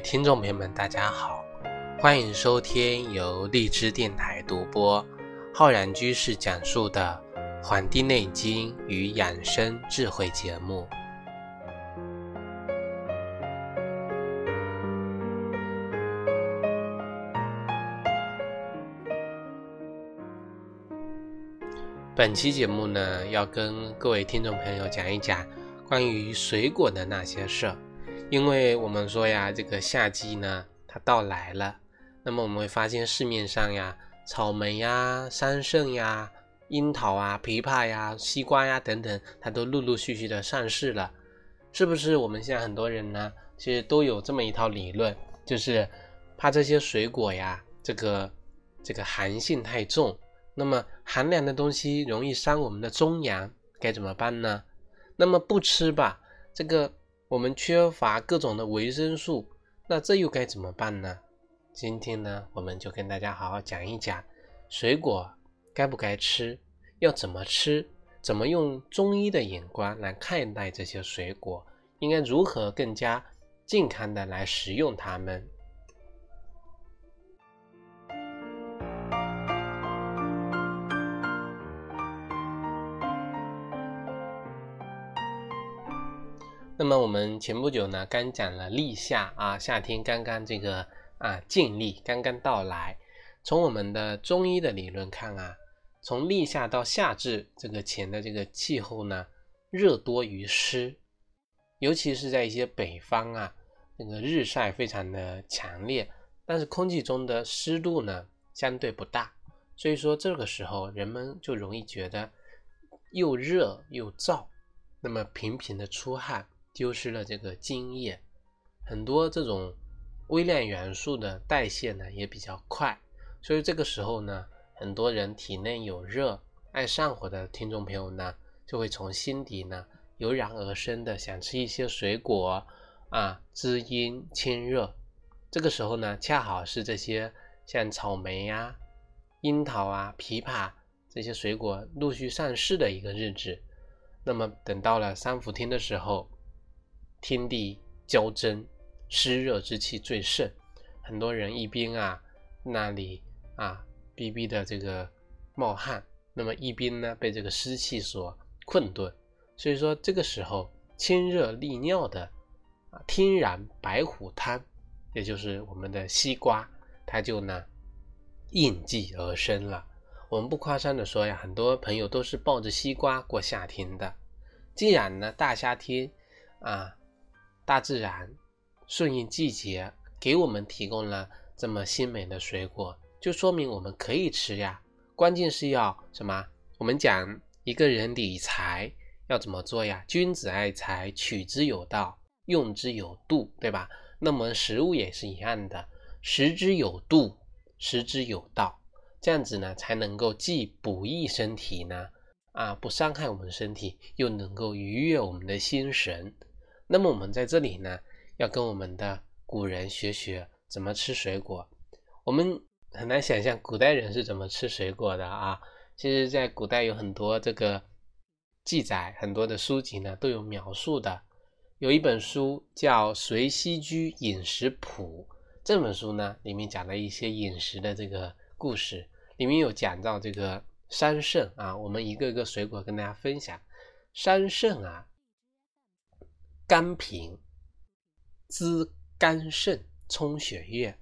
听众朋友们，大家好，欢迎收听由荔枝电台独播、浩然居士讲述的《黄帝内经与养生智慧》节目。本期节目呢，要跟各位听众朋友讲一讲关于水果的那些事儿。因为我们说呀，这个夏季呢，它到来了，那么我们会发现市面上呀，草莓呀、桑葚呀、樱桃啊、枇杷呀、西瓜呀等等，它都陆陆续续的上市了，是不是？我们现在很多人呢，其实都有这么一套理论，就是怕这些水果呀，这个这个寒性太重，那么寒凉的东西容易伤我们的中阳，该怎么办呢？那么不吃吧，这个。我们缺乏各种的维生素，那这又该怎么办呢？今天呢，我们就跟大家好好讲一讲水果该不该吃，要怎么吃，怎么用中医的眼光来看待这些水果，应该如何更加健康的来食用它们。那么我们前不久呢，刚讲了立夏啊，夏天刚刚这个啊尽立，刚刚到来。从我们的中医的理论看啊，从立夏到夏至这个前的这个气候呢，热多于湿，尤其是在一些北方啊，那个日晒非常的强烈，但是空气中的湿度呢相对不大，所以说这个时候人们就容易觉得又热又燥，那么频频的出汗。丢失了这个津液，很多这种微量元素的代谢呢也比较快，所以这个时候呢，很多人体内有热爱上火的听众朋友呢，就会从心底呢油然而生的想吃一些水果啊，滋阴清热。这个时候呢，恰好是这些像草莓呀、樱桃啊、枇杷这些水果陆续上市的一个日子。那么等到了三伏天的时候。天地交争，湿热之气最盛，很多人一边啊那里啊逼逼的这个冒汗，那么一边呢被这个湿气所困顿，所以说这个时候清热利尿的啊天然白虎汤，也就是我们的西瓜，它就呢应季而生了。我们不夸张的说呀，很多朋友都是抱着西瓜过夏天的。既然呢大夏天啊。大自然顺应季节，给我们提供了这么鲜美的水果，就说明我们可以吃呀。关键是要什么？我们讲一个人理财要怎么做呀？君子爱财，取之有道，用之有度，对吧？那么食物也是一样的，食之有度，食之有道，这样子呢，才能够既补益身体呢，啊，不伤害我们身体，又能够愉悦我们的心神。那么我们在这里呢，要跟我们的古人学学怎么吃水果。我们很难想象古代人是怎么吃水果的啊。其实，在古代有很多这个记载，很多的书籍呢都有描述的。有一本书叫《随溪居饮食谱》，这本书呢里面讲了一些饮食的这个故事，里面有讲到这个桑葚啊，我们一个一个水果跟大家分享。桑葚啊。甘平，滋肝肾，充血液。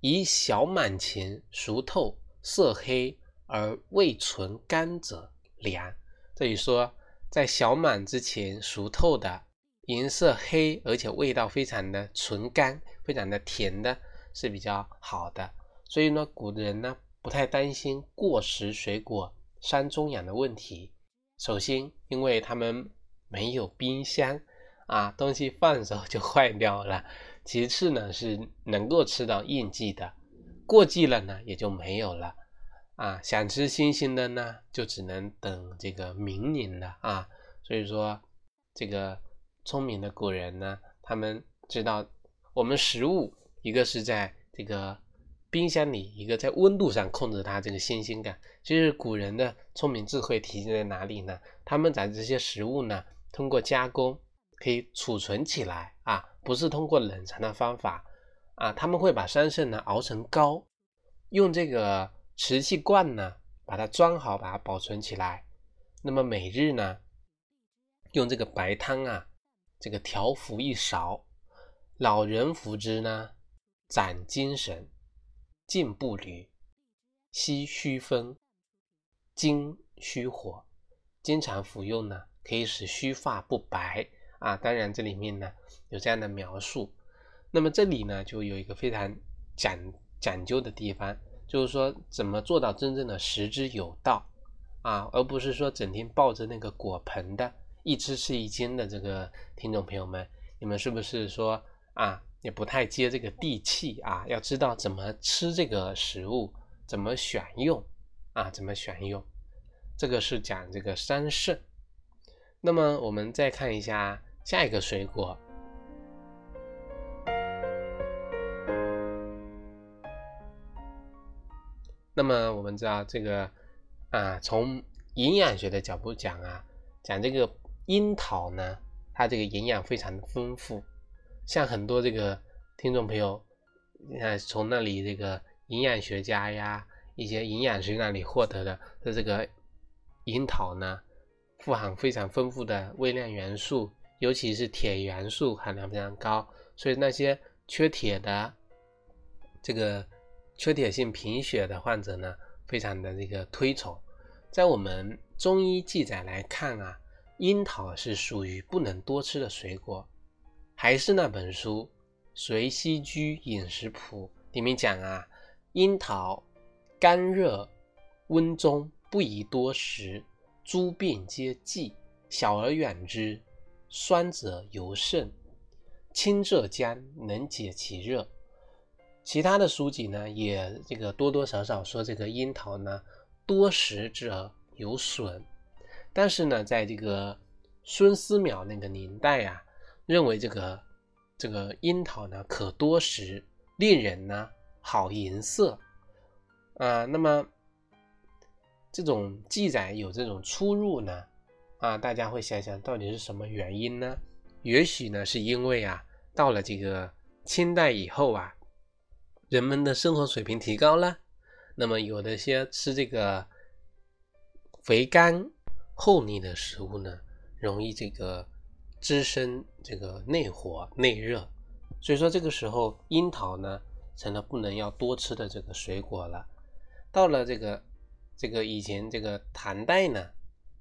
以小满前熟透，色黑而未纯甘者良。这里说，在小满之前熟透的，颜色黑，而且味道非常的纯甘，非常的甜的，是比较好的。所以呢，古人呢不太担心过食水果伤中养的问题。首先，因为他们没有冰箱。啊，东西放手就坏掉了。其次呢，是能够吃到应季的，过季了呢也就没有了。啊，想吃新鲜的呢，就只能等这个明年了啊。所以说，这个聪明的古人呢，他们知道我们食物一个是在这个冰箱里，一个在温度上控制它这个新鲜感。其实古人的聪明智慧体现在哪里呢？他们把这些食物呢，通过加工。可以储存起来啊，不是通过冷藏的方法啊，他们会把桑葚呢熬成膏，用这个瓷器罐呢把它装好，把它保存起来。那么每日呢，用这个白汤啊，这个调服一勺，老人服之呢，攒精神，进步履，息虚风，精虚火。经常服用呢，可以使须发不白啊。当然，这里面呢有这样的描述。那么这里呢就有一个非常讲讲究的地方，就是说怎么做到真正的食之有道啊，而不是说整天抱着那个果盆的，一吃吃一斤的这个听众朋友们，你们是不是说啊也不太接这个地气啊？要知道怎么吃这个食物，怎么选用啊，怎么选用。这个是讲这个桑葚，那么我们再看一下下一个水果。那么我们知道这个啊，从营养学的角度讲啊，讲这个樱桃呢，它这个营养非常的丰富，像很多这个听众朋友，你看从那里这个营养学家呀，一些营养师那里获得的的这个。樱桃呢，富含非常丰富的微量元素，尤其是铁元素含量非常高，所以那些缺铁的这个缺铁性贫血的患者呢，非常的这个推崇。在我们中医记载来看啊，樱桃是属于不能多吃的水果。还是那本书《随溪居饮食谱》里面讲啊，樱桃甘热温中。不宜多食，诸病皆忌。小而远之。酸者尤甚，清者姜能解其热。其他的书籍呢，也这个多多少少说这个樱桃呢，多食者有损。但是呢，在这个孙思邈那个年代啊，认为这个这个樱桃呢可多食，令人呢好颜色啊。那么。这种记载有这种出入呢，啊，大家会想想到底是什么原因呢？也许呢是因为啊，到了这个清代以后啊，人们的生活水平提高了，那么有的些吃这个肥甘厚腻的食物呢，容易这个滋生这个内火内热，所以说这个时候樱桃呢成了不能要多吃的这个水果了。到了这个。这个以前这个唐代呢，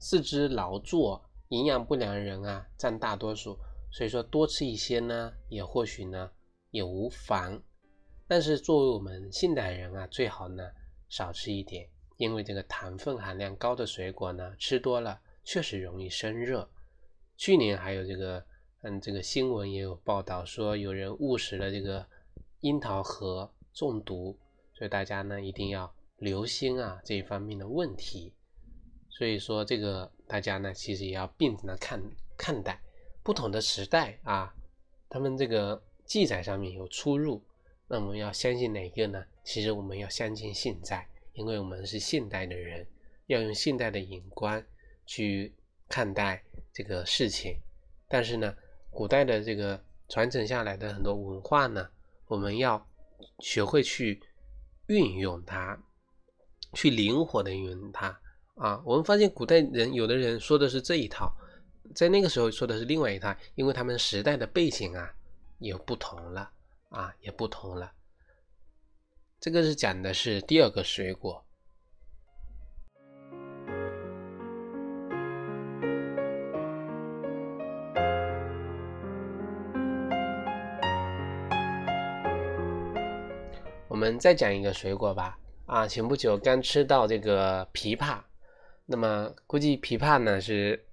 四肢劳作、营养不良的人啊占大多数，所以说多吃一些呢，也或许呢也无妨。但是作为我们现代人啊，最好呢少吃一点，因为这个糖分含量高的水果呢，吃多了确实容易生热。去年还有这个嗯，这个新闻也有报道说有人误食了这个樱桃核中毒，所以大家呢一定要。留心啊这一方面的问题，所以说这个大家呢其实也要辩证的看看待不同的时代啊，他们这个记载上面有出入，那我们要相信哪个呢？其实我们要相信现在，因为我们是现代的人，要用现代的眼光去看待这个事情。但是呢，古代的这个传承下来的很多文化呢，我们要学会去运用它。去灵活的运用它啊！我们发现古代人有的人说的是这一套，在那个时候说的是另外一套，因为他们时代的背景啊也不同了啊，也不同了。这个是讲的是第二个水果。我们再讲一个水果吧。啊，前不久刚吃到这个枇杷，那么估计枇杷呢是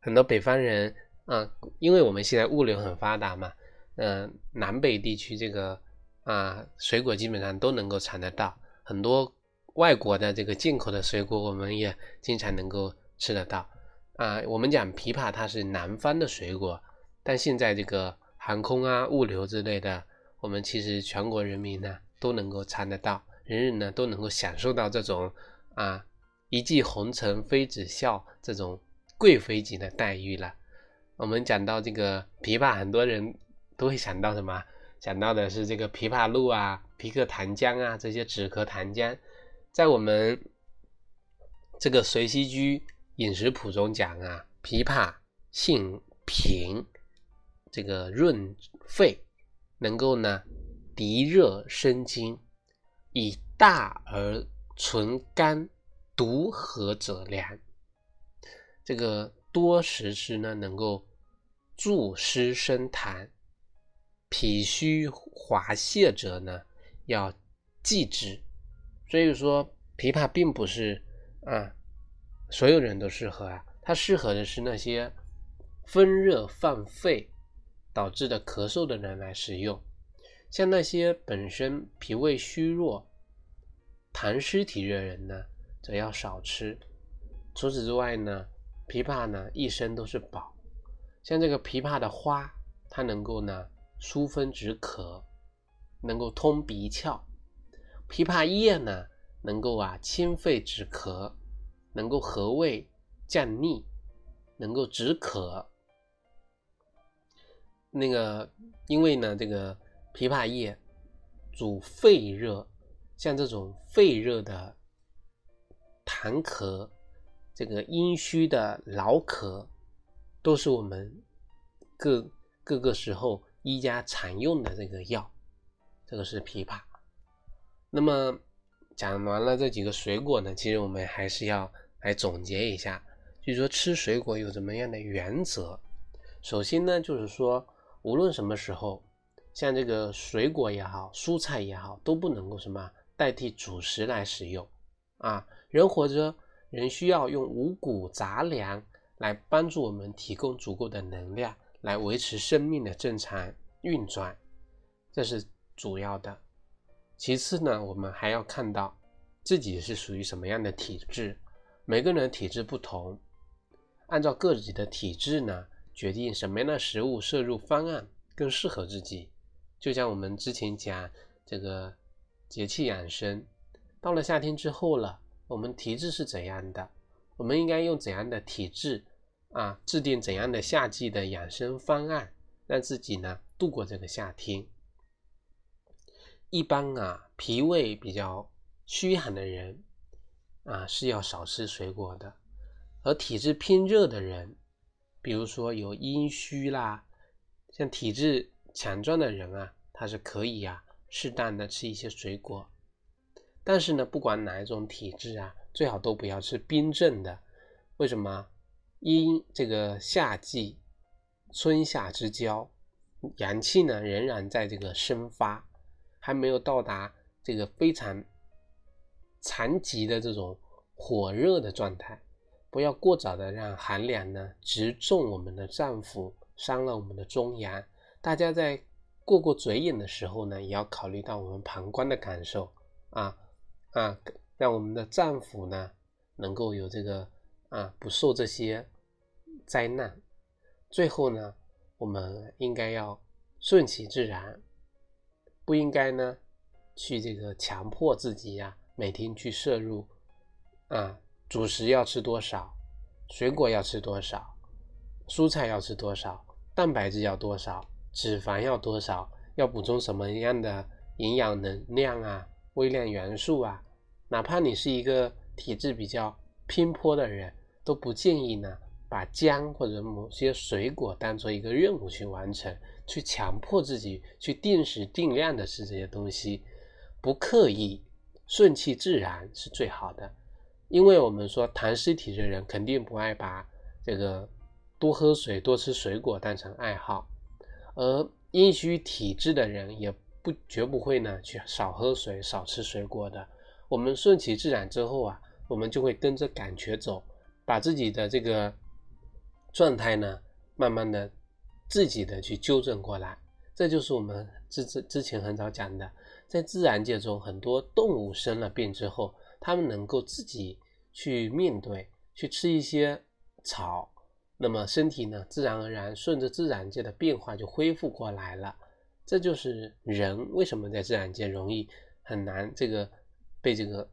很多北方人啊，因为我们现在物流很发达嘛，嗯，南北地区这个啊水果基本上都能够尝得到，很多外国的这个进口的水果我们也经常能够吃得到啊。我们讲枇杷它是南方的水果，但现在这个航空啊物流之类的，我们其实全国人民呢都能够尝得到。人人呢都能够享受到这种啊一骑红尘妃子笑这种贵妃级的待遇了。我们讲到这个琵琶，很多人都会想到什么？想到的是这个枇杷露啊、皮克糖浆啊这些止咳糖浆，在我们这个《随息居饮食谱》中讲啊，枇杷性平，这个润肺，能够呢涤热生津，以大而存甘，独和者良。这个多食之呢，能够助湿生痰，脾虚滑泻者呢，要忌之。所以说，枇杷并不是啊，所有人都适合啊，它适合的是那些风热犯肺导致的咳嗽的人来使用。像那些本身脾胃虚弱、痰湿体热人呢，则要少吃。除此之外呢，枇杷呢一生都是宝。像这个枇杷的花，它能够呢疏风止渴，能够通鼻窍；枇杷叶呢能够啊清肺止咳，能够和胃降逆，能够止渴。那个因为呢这个。枇杷叶主肺热，像这种肺热的痰咳，这个阴虚的劳咳，都是我们各各个时候医家常用的这个药。这个是枇杷。那么讲完了这几个水果呢，其实我们还是要来总结一下，就是说吃水果有怎么样的原则。首先呢，就是说无论什么时候。像这个水果也好，蔬菜也好，都不能够什么代替主食来使用啊。人活着，人需要用五谷杂粮来帮助我们提供足够的能量，来维持生命的正常运转，这是主要的。其次呢，我们还要看到自己是属于什么样的体质，每个人体质不同，按照各自的体质呢，决定什么样的食物摄入方案更适合自己。就像我们之前讲这个节气养生，到了夏天之后了，我们体质是怎样的？我们应该用怎样的体质啊，制定怎样的夏季的养生方案，让自己呢度过这个夏天。一般啊，脾胃比较虚寒的人啊是要少吃水果的，而体质偏热的人，比如说有阴虚啦，像体质。强壮的人啊，他是可以啊，适当的吃一些水果。但是呢，不管哪一种体质啊，最好都不要吃冰镇的。为什么？因这个夏季春夏之交，阳气呢仍然在这个生发，还没有到达这个非常残疾的这种火热的状态。不要过早的让寒凉呢直中我们的脏腑，伤了我们的中阳。大家在过过嘴瘾的时候呢，也要考虑到我们膀胱的感受啊啊，让我们的脏腑呢能够有这个啊不受这些灾难。最后呢，我们应该要顺其自然，不应该呢去这个强迫自己呀，每天去摄入啊主食要吃多少，水果要吃多少，蔬菜要吃多少，蛋白质要多少。脂肪要多少？要补充什么样的营养能量啊？微量元素啊？哪怕你是一个体质比较偏颇的人，都不建议呢把姜或者某些水果当做一个任务去完成，去强迫自己去定时定量的吃这些东西，不刻意，顺其自然是最好的。因为我们说痰湿体质的人肯定不爱把这个多喝水、多吃水果当成爱好。而阴虚体质的人也不绝不会呢去少喝水、少吃水果的。我们顺其自然之后啊，我们就会跟着感觉走，把自己的这个状态呢，慢慢的自己的去纠正过来。这就是我们之之之前很早讲的，在自然界中，很多动物生了病之后，它们能够自己去面对，去吃一些草。那么身体呢，自然而然顺着自然界的变化就恢复过来了。这就是人为什么在自然界容易很难这个被这个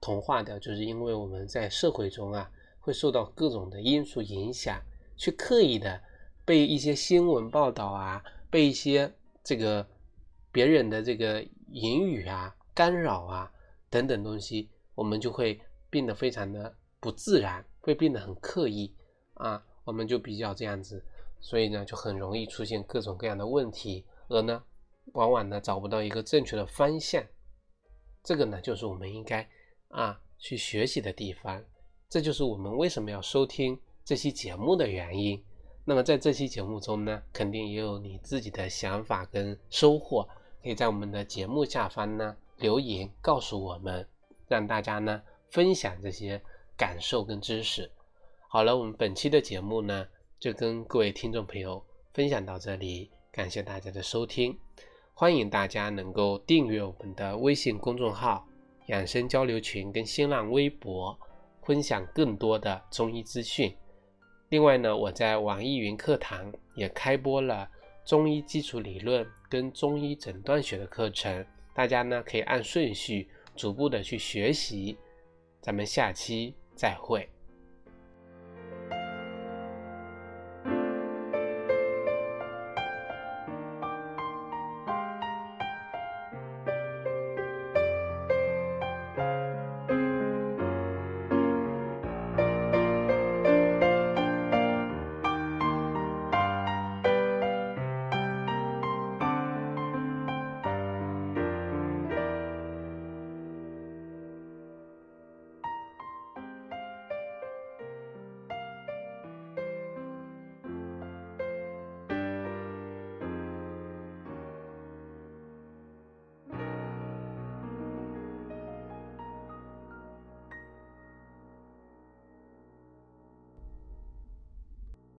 同化掉，就是因为我们在社会中啊，会受到各种的因素影响，去刻意的被一些新闻报道啊，被一些这个别人的这个言语啊、干扰啊等等东西，我们就会变得非常的不自然，会变得很刻意。啊，我们就比较这样子，所以呢，就很容易出现各种各样的问题，而呢，往往呢找不到一个正确的方向。这个呢，就是我们应该啊去学习的地方，这就是我们为什么要收听这期节目的原因。那么在这期节目中呢，肯定也有你自己的想法跟收获，可以在我们的节目下方呢留言告诉我们，让大家呢分享这些感受跟知识。好了，我们本期的节目呢就跟各位听众朋友分享到这里，感谢大家的收听，欢迎大家能够订阅我们的微信公众号“养生交流群”跟新浪微博，分享更多的中医资讯。另外呢，我在网易云课堂也开播了中医基础理论跟中医诊断学的课程，大家呢可以按顺序逐步的去学习。咱们下期再会。